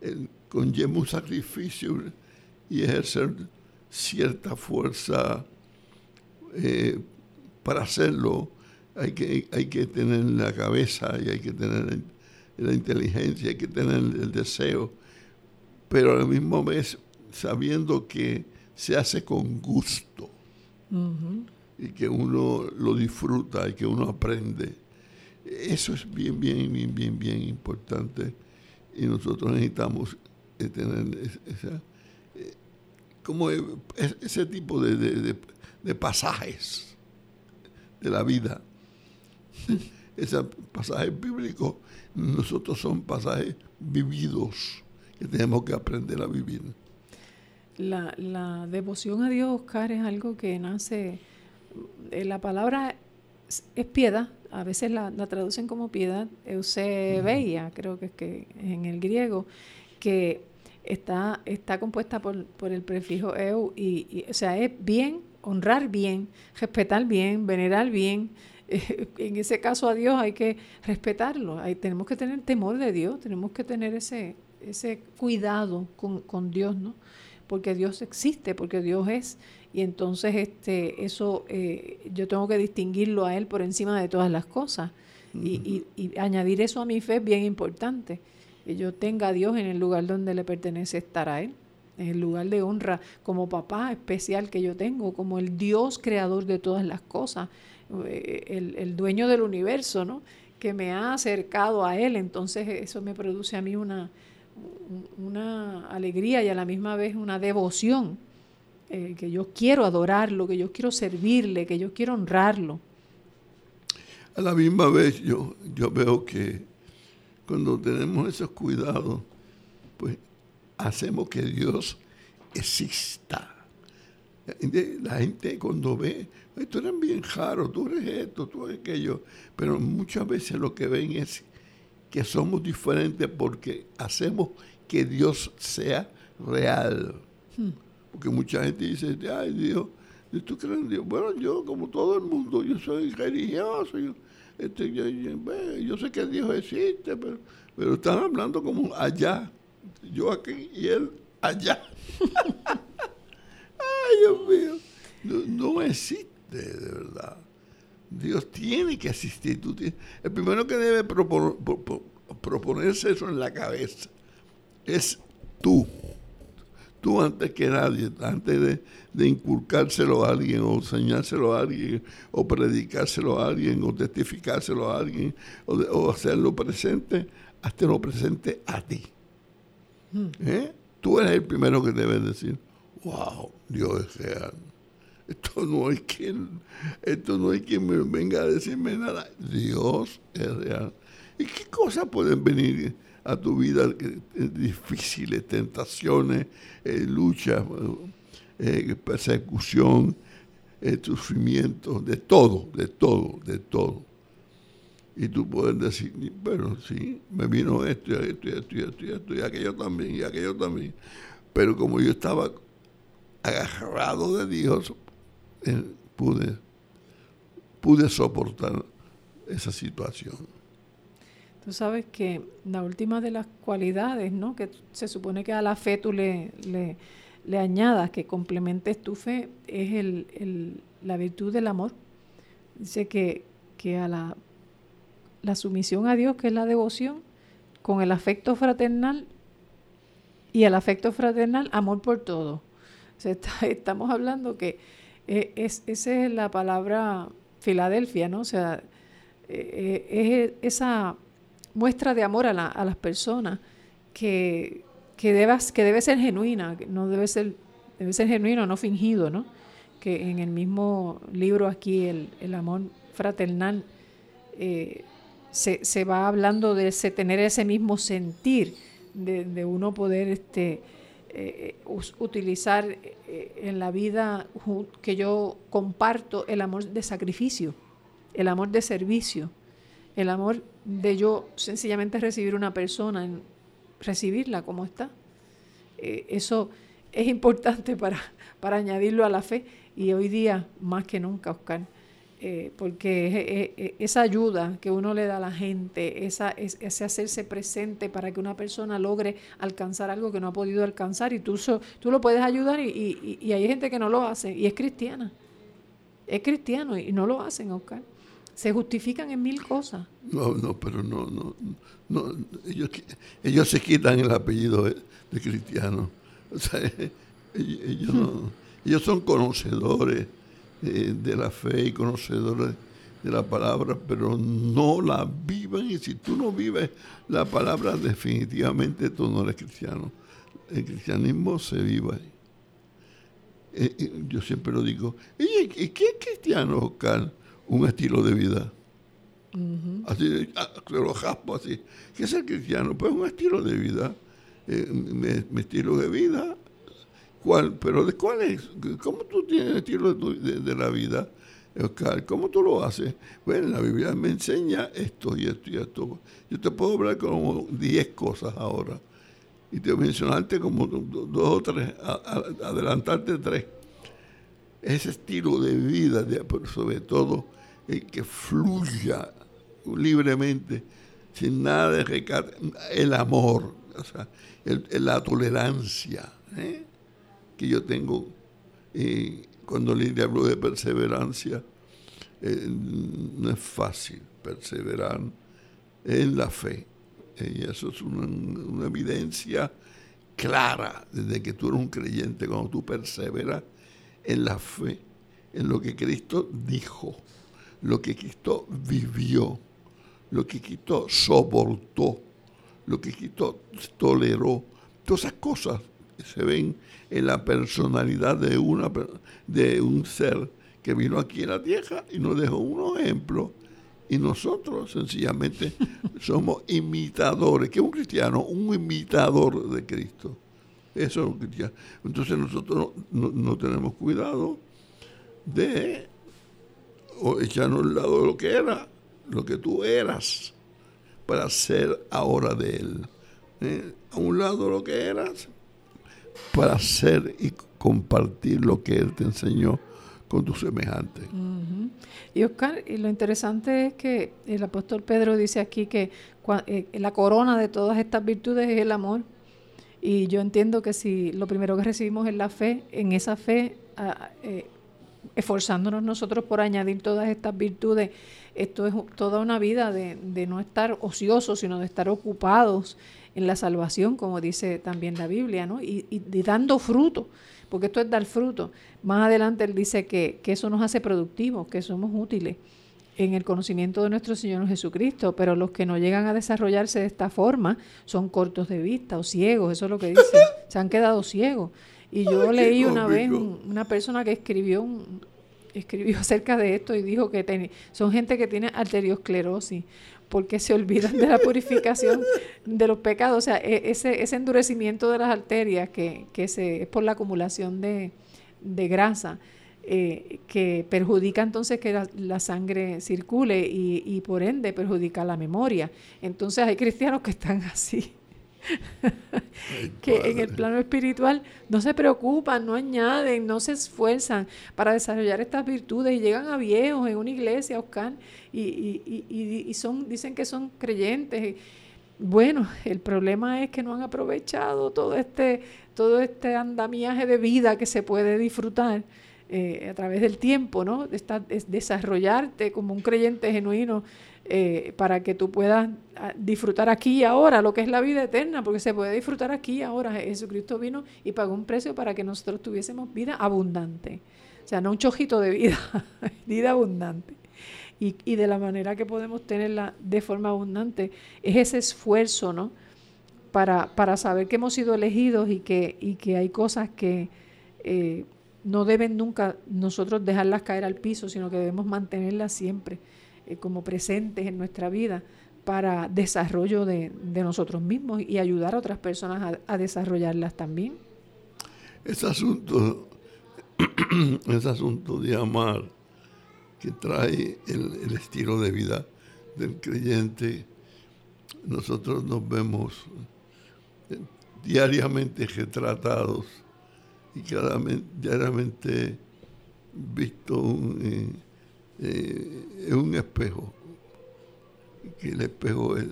eh, conlleva un sacrificio y ejercer cierta fuerza eh, para hacerlo hay que, hay que tener la cabeza y hay que tener la inteligencia, hay que tener el deseo, pero a la misma vez sabiendo que se hace con gusto y que uno lo disfruta y que uno aprende. Eso es bien, bien, bien, bien, bien importante y nosotros necesitamos eh, tener esa, eh, como ese tipo de de pasajes de la vida. Esos pasajes bíblicos, nosotros son pasajes vividos que tenemos que aprender a vivir. La, la devoción a Dios, Oscar, es algo que nace, eh, la palabra es piedad, a veces la, traducen como piedad, eusebeia, creo que es que en el griego, que está, está compuesta por, por el prefijo eu, y, y, o sea, es bien honrar bien, respetar bien, venerar bien. en ese caso a Dios hay que respetarlo, hay, tenemos que tener temor de Dios, tenemos que tener ese, ese cuidado con, con Dios, ¿no? Porque Dios existe, porque Dios es, y entonces este, eso eh, yo tengo que distinguirlo a Él por encima de todas las cosas. y, y, añadir eso a mi fe es bien importante, que yo tenga a Dios en el lugar donde le pertenece estar a Él en el lugar de honra, como papá especial que yo tengo, como el Dios creador de todas las cosas, eh, el, dueño del universo, ¿no? que me ha acercado a Él, entonces eso me produce a mí una, una alegría y a la misma vez una devoción, eh, que yo quiero adorarlo, que yo quiero servirle, que yo quiero honrarlo. A la misma vez yo, yo veo que cuando tenemos esos cuidados, pues hacemos que Dios exista. La gente cuando ve, tú eres bien raro, tú eres esto, tú eres aquello, pero muchas veces lo que ven es que somos diferentes porque hacemos que Dios sea real. Hmm. Porque mucha gente dice, ay Dios, ¿tú crees en Dios? Bueno, yo como todo el mundo, yo soy religioso, yo, este, yo, sé que Dios existe, pero, pero están hablando como allá, yo aquí y él allá. ay Dios mío, no, existe de verdad. Dios tiene que existir. Tú el primero que debe proponerse eso en la cabeza es tú tú antes que nadie, antes de, inculcárselo a alguien o enseñárselo a alguien o predicárselo a alguien o testificárselo a alguien o, hacerlo presente, hazlo presente a ti. ¿Eh? Tú eres el primero que debes decir, wow, Dios es real. Esto no hay quien, esto no hay quien venga a decirme nada. Dios es real. ¿Y qué cosas pueden venir? a tu vida difíciles, tentaciones, eh, luchas, eh, persecución, eh, sufrimiento, de todo, de todo, de todo. Y tú puedes decir, bueno, sí, me vino esto, esto, esto, esto, esto, y aquello también, y aquello también. Pero como yo estaba agarrado de Dios, pude, pude soportar esa situación. Tú sabes que la última de las cualidades, ¿no? Que se supone que a la fe tú le, le, añadas, que complementes tu fe, es el, la virtud del amor. Dice que, que a la, la sumisión a Dios, que es la devoción, con el afecto fraternal y el afecto fraternal, amor por todo. estamos hablando que eh, es, esa es la palabra Filadelfia, ¿no? O sea, eh, eh, es esa muestra de amor a, las personas que, que, debas, que debe ser genuina, que no debe ser, debe ser genuino, no fingido, ¿no? Que en el mismo libro aquí, el, amor fraternal, se, se, va hablando de tener ese mismo sentir, de, uno poder este, eh, utilizar eh, en la vida que yo comparto el amor de sacrificio, el amor de servicio, el amor de yo sencillamente recibir una persona, recibirla como está. Eh, eso es importante para, para añadirlo a la fe y hoy día más que nunca, Oscar, eh, porque esa ayuda que uno le da a la gente, esa, ese hacerse presente para que una persona logre alcanzar algo que no ha podido alcanzar y tú, tú lo puedes ayudar y, y hay gente que no lo hace y es cristiana, es cristiano y no lo hacen, Oscar se justifican en mil cosas. No, no, pero no, no, no ellos, ellos se quitan el apellido de, cristiano. O sea, ellos, ellos son conocedores eh, de la fe y conocedores de la palabra, pero no la viven. Y si tú no vives la palabra, definitivamente tú no eres cristiano. El cristianismo se vive. Eh, eh, yo siempre lo digo. ¿Y qué es cristiano, Oscar? un estilo de vida. Así, ah, lo jaspo así. ¿Qué es el cristiano? Pues un estilo de vida. Eh, mi, estilo de vida. ¿Pero de cuál es? ¿Cómo tú tienes el estilo de, la vida? Oscar, ¿cómo tú lo haces? Bueno, la Biblia me enseña esto y esto y esto. Yo te puedo hablar como 10 cosas ahora. Y te mencionarte como dos o tres, adelantarte tres. Ese estilo de vida, de, sobre todo, que fluya libremente, sin nada de recato, el amor, o sea, la tolerancia ¿eh? Que yo tengo. Y cuando le hablo de perseverancia, eh, no es fácil perseverar en la fe. Y eso es una, una, evidencia clara desde que tú eres un creyente, cuando tú perseveras en la fe, en lo que Cristo dijo lo que Cristo vivió, lo que Cristo soportó, lo que Cristo toleró. Todas esas cosas se ven en la personalidad de, una, de un ser que vino aquí a la tierra y nos dejó unos ejemplos. Y nosotros sencillamente somos imitadores. ¿Qué es un cristiano? Un imitador de Cristo. Eso es lo cristiano. Entonces nosotros no, tenemos cuidado de echarnos al lado de lo que era, lo que tú eras, para ser ahora de Él. ¿Eh? A un lado lo que eras, para ser y compartir lo que Él te enseñó con tus semejantes. Y Oscar, y lo interesante es que el apóstol Pedro dice aquí que eh, la corona de todas estas virtudes es el amor. Y yo entiendo que si lo primero que recibimos es la fe, en esa fe, eh, esforzándonos nosotros por añadir todas estas virtudes, esto es toda una vida de, no estar ociosos, sino de estar ocupados en la salvación, como dice también la Biblia, ¿no? y, y, dando fruto, porque esto es dar fruto. Más adelante él dice que, que eso nos hace productivos, que somos útiles en el conocimiento de nuestro Señor Jesucristo, pero los que no llegan a desarrollarse de esta forma son cortos de vista o ciegos, eso es lo que dice, se han quedado ciegos. Y yo leí una vez una persona que escribió escribió acerca de esto y dijo que son gente que tiene arteriosclerosis porque se olvidan de la purificación de los pecados, o sea, e, ese, ese endurecimiento de las arterias que, que se, es por la acumulación de, de grasa eh, que perjudica entonces que la, sangre circule y, y, por ende perjudica la memoria. Entonces hay cristianos que están así, que en el plano espiritual no se preocupan, no añaden, no se esfuerzan para desarrollar estas virtudes y llegan a viejos en una iglesia, Oscar, y, y, y, y son, dicen que son creyentes. Bueno, el problema es que no han aprovechado todo este, todo este andamiaje de vida que se puede disfrutar eh, a través del tiempo, ¿no? desarrollarte como un creyente genuino eh, para que tú puedas ah, disfrutar aquí y ahora lo que es la vida eterna, porque se puede disfrutar aquí y ahora. Jesucristo vino y pagó un precio para que nosotros tuviésemos vida abundante. O sea, no un chojito de vida, vida abundante. Y, y, de la manera que podemos tenerla de forma abundante es ese esfuerzo, ¿no? Para, para saber que hemos sido elegidos y que, y que hay cosas que eh, no deben nunca nosotros dejarlas caer al piso, sino que debemos mantenerlas siempre eh, como presentes en nuestra vida para desarrollo de, nosotros mismos y ayudar a otras personas a, desarrollarlas también. Ese asunto, ese asunto de amar que trae el, estilo de vida del creyente, nosotros nos vemos eh, diariamente retratados y claramente visto un, un espejo, que el espejo es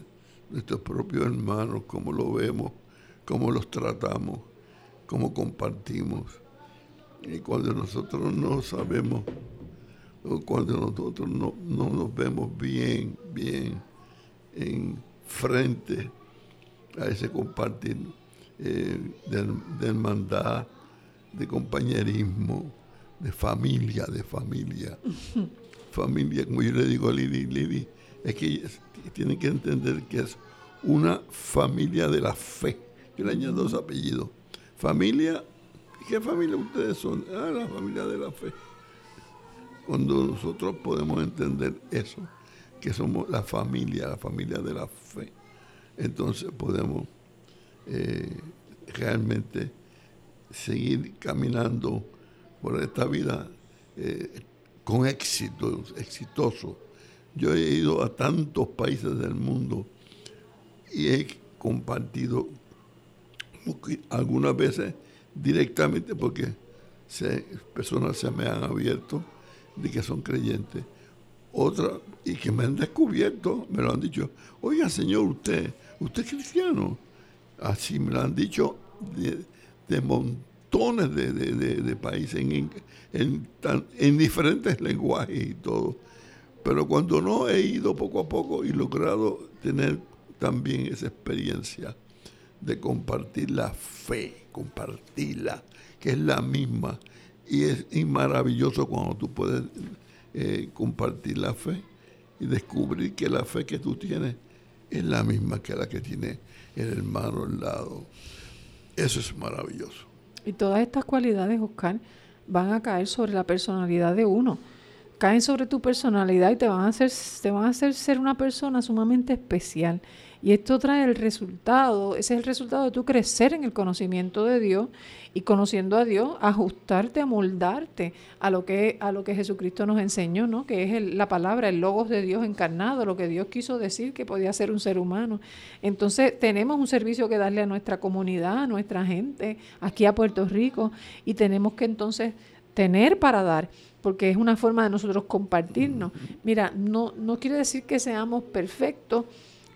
nuestros propios hermanos, cómo lo vemos, cómo los tratamos, cómo compartimos. Y cuando nosotros no sabemos, o cuando nosotros no, nos vemos bien, bien en frente a ese compartir eh, de, de hermandad, de compañerismo, de familia, de familia. familia, como yo le digo a Lili, Lili, es que tienen que entender que es una familia de la fe. Yo le añado dos apellidos. Familia, ¿qué familia ustedes son? Ah, la familia de la fe. Cuando nosotros podemos entender eso, que somos la familia, la familia de la fe, entonces podemos eh, realmente seguir caminando por esta vida eh, con éxito, exitoso. Yo he ido a tantos países del mundo y he compartido algunas veces directamente porque personas se me han abierto de que son creyentes. Otras, y que me han descubierto, me lo han dicho, oiga señor, usted, usted es cristiano. Así me lo han dicho de, de montones de, países en, en, diferentes lenguajes y todo. Pero cuando no he ido poco a poco y logrado tener también esa experiencia de compartir la fe, compartirla, que es la misma. Y es maravilloso cuando tú puedes eh, compartir la fe y descubrir que la fe que tú tienes es la misma que la que tiene el hermano al lado. Eso es maravilloso. Y todas estas cualidades, Oscar, van a caer sobre la personalidad de uno. caen sobre tu personalidad y te van a hacer, te van a hacer ser una persona sumamente especial. Y esto trae el resultado, ese es el resultado de tu crecer en el conocimiento de Dios y conociendo a Dios, ajustarte, amoldarte a lo que, a lo que Jesucristo nos enseñó, ¿no? que es la palabra, el logos de Dios encarnado, lo que Dios quiso decir que podía ser un ser humano. Entonces tenemos un servicio que darle a nuestra comunidad, a nuestra gente, aquí a Puerto Rico, y tenemos que entonces tener para dar porque es una forma de nosotros compartirnos. Mira, no, no quiere decir que seamos perfectos,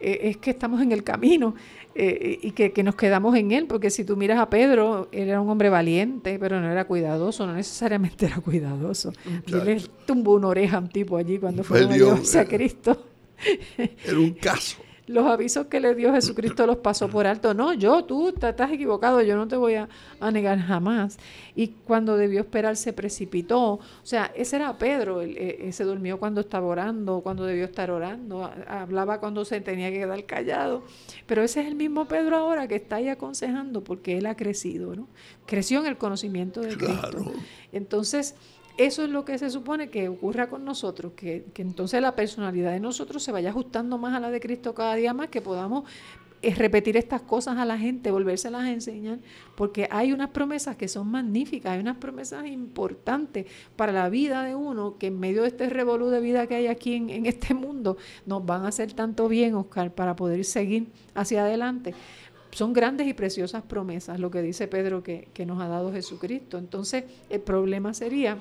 eh, es que estamos en el camino eh, y que, nos quedamos en él, porque si tú miras a Pedro, él era un hombre valiente, pero no era cuidadoso, no necesariamente era cuidadoso. Él le tumbó una oreja a un tipo allí cuando fue a Cristo. Era un caso los avisos que le dio Jesucristo los pasó por alto. No, yo, tú te, estás equivocado, yo no te voy a, negar jamás. Y cuando debió esperar se precipitó. O sea, ese era Pedro, él, e, se durmió cuando estaba orando, cuando debió estar orando, hablaba cuando se tenía que quedar callado. Pero ese es el mismo Pedro ahora que está ahí aconsejando porque él ha crecido, ¿no? Creció en el conocimiento de Cristo. Entonces, eso es lo que se supone que ocurra con nosotros, que, entonces la personalidad de nosotros se vaya ajustando más a la de Cristo cada día más, que podamos eh, repetir estas cosas a la gente, volvérselas a enseñar, porque hay unas promesas que son magníficas, hay unas promesas importantes para la vida de uno, que en medio de este revolú de vida que hay aquí en, este mundo, nos van a hacer tanto bien, Oscar, para poder seguir hacia adelante son grandes y preciosas promesas, lo que dice Pedro que, que, nos ha dado Jesucristo. Entonces, el problema sería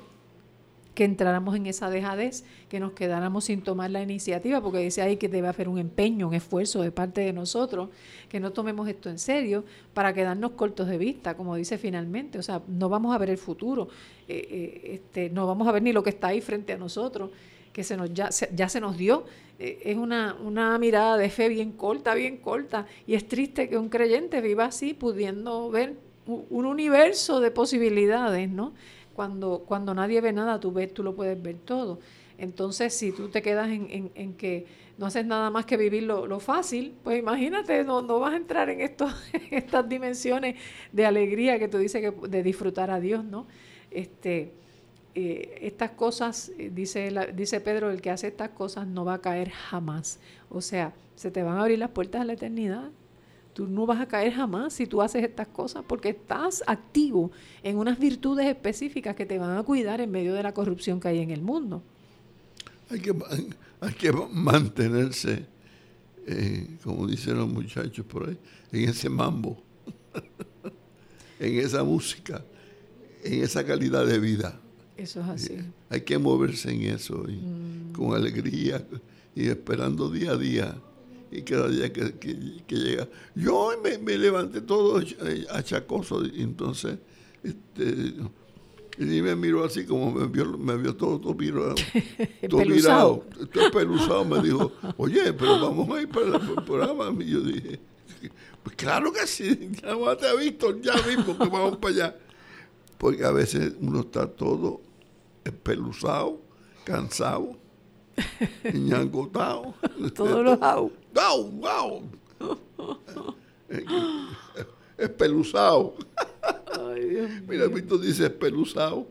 que entráramos en esa dejadez, que nos quedáramos sin tomar la iniciativa, porque dice ahí que debe haber un empeño, un esfuerzo de parte de nosotros, que no tomemos esto en serio para quedarnos cortos de vista, como dice finalmente, o sea, no vamos a ver el futuro, eh, eh, este, no vamos a ver ni lo que está ahí frente a nosotros, que se nos, ya, ya se nos dio, eh, es una, una mirada de fe bien corta, bien corta, y es triste que un creyente viva así, pudiendo ver un universo de posibilidades, ¿no? Cuando, cuando nadie ve nada, tú, ves, tú lo puedes ver todo. Entonces, si tú te quedas en, en, que no haces nada más que vivir lo, fácil, pues imagínate, no, no, vas a entrar en, estos, estas dimensiones de alegría que tú dices que de disfrutar a Dios, ¿no? Este, eh, estas cosas, eh, dice, dice Pedro, el que hace estas cosas no va a caer jamás. O sea, se te van a abrir las puertas a la eternidad Tú no vas a caer jamás si tú haces estas cosas porque estás activo en unas virtudes específicas que te van a cuidar en medio de la corrupción que hay en el mundo. Hay que, hay que mantenerse, eh, como dicen los muchachos por ahí, en ese mambo, en esa música, en esa calidad de vida. Eso es así. Hay que moverse en eso y mm. con alegría y esperando día a día y cada día que, llega. Yo me, me, levanté todo achacoso y entonces este, y me miró así como me vio, me vio todo, todo, virado, todo virado, todo peluzado, me dijo, oye, pero vamos a ir para el programa. Y yo dije, pues claro que sí, ya te ha visto, ya mismo que vamos para allá. Porque a veces uno está todo espeluzado, cansado, ñangotado. Todos los au. ¡Wow! ¡Wow! Espeluzado. Ay, Dios Mira, Víctor dice espeluzado.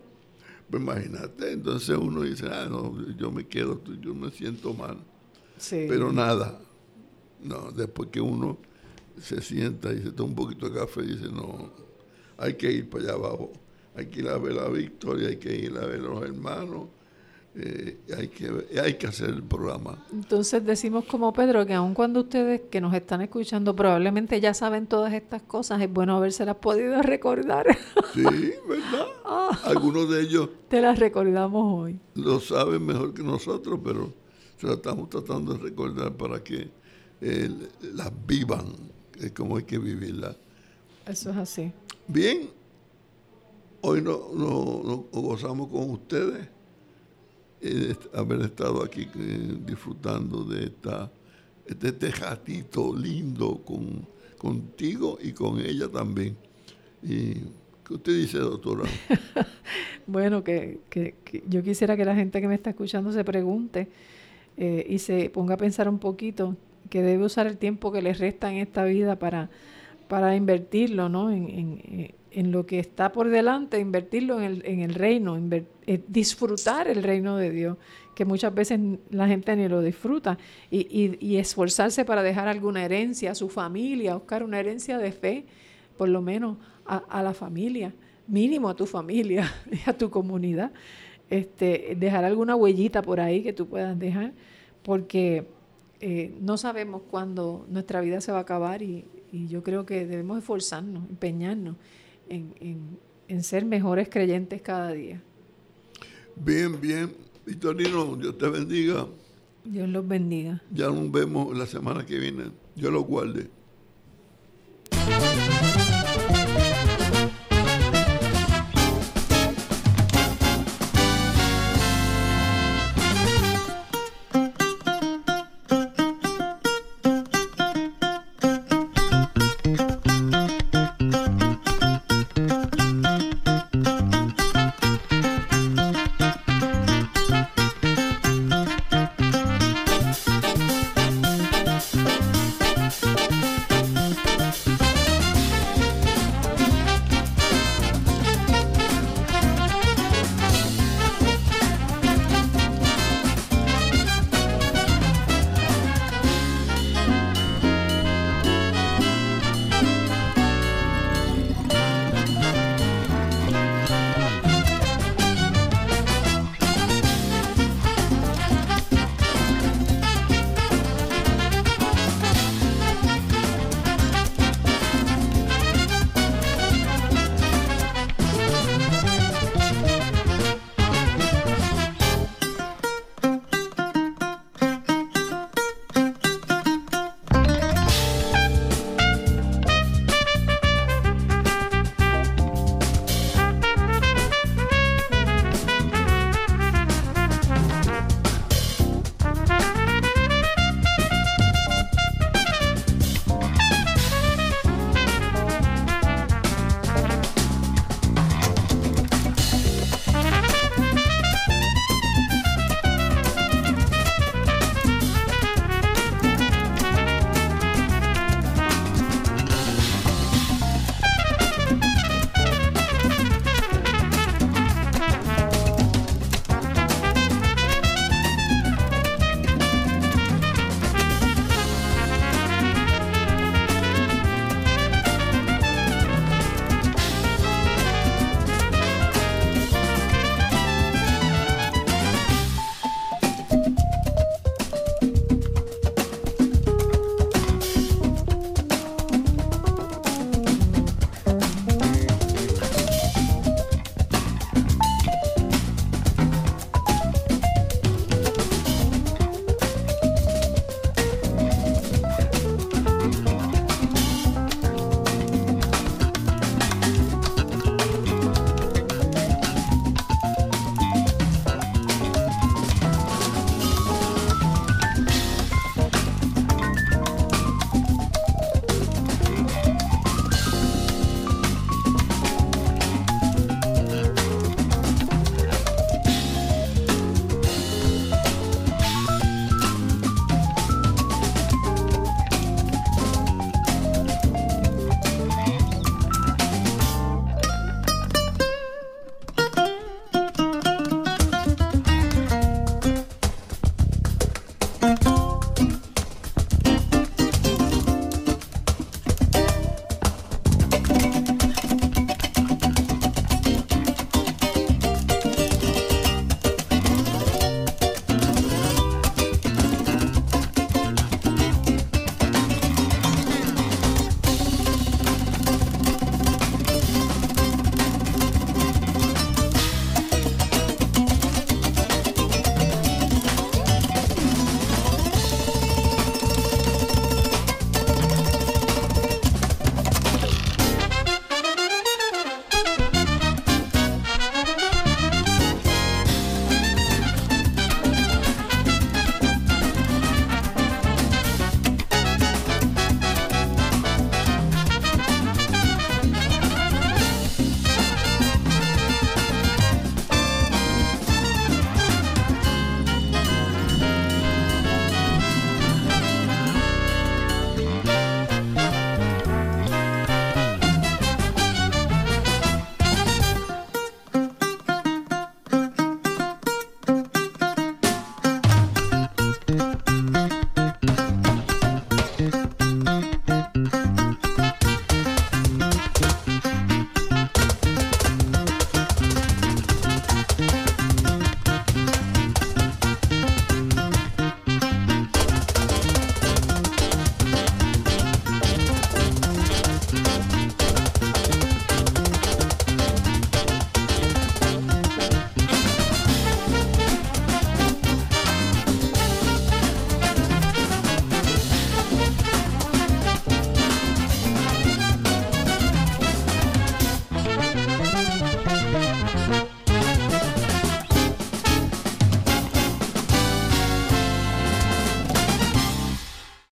Pues imagínate, entonces uno dice, ah, no, yo me quedo, yo me siento mal. Sí. Pero nada. No, después que uno se sienta y se toma un poquito de café y dice, no, hay que ir para allá abajo. Hay que ir a ver la victoria, hay que ir a ver a los hermanos eh, hay, que, hay que hacer el programa. Entonces decimos como Pedro que aun cuando ustedes que nos están escuchando probablemente ya saben todas estas cosas, es bueno habérselas podido recordar. Sí, ¿verdad? Ah. Algunos de ellos... Te las recordamos hoy. Lo saben mejor que nosotros, pero se las estamos tratando de recordar para que eh, las vivan, es como hay que vivirlas. Eso es así. Bien, hoy no, no, no gozamos con ustedes haber estado aquí eh, disfrutando de esta este tejatito lindo con, contigo y con ella también. Y, ¿Qué usted dice, doctora? bueno, que, yo quisiera que la gente que me está escuchando se pregunte eh, y se ponga a pensar un poquito que debe usar el tiempo que le resta en esta vida para, para invertirlo ¿no? en, en lo que está por delante, invertirlo en el, en el reino, eh, disfrutar el reino de Dios, que muchas veces la gente ni lo disfruta, y, y, esforzarse para dejar alguna herencia a su familia, buscar una herencia de fe, por lo menos a, la familia, mínimo a tu familia a tu comunidad. Este, dejar alguna huellita por ahí que tú puedas dejar, porque eh, no sabemos cuándo nuestra vida se va a acabar y yo creo que debemos esforzarnos, empeñarnos en, ser mejores creyentes cada día. Bien, bien. Victorino, Dios te bendiga. Dios los bendiga. Ya nos vemos la semana que viene. Dios los guarde.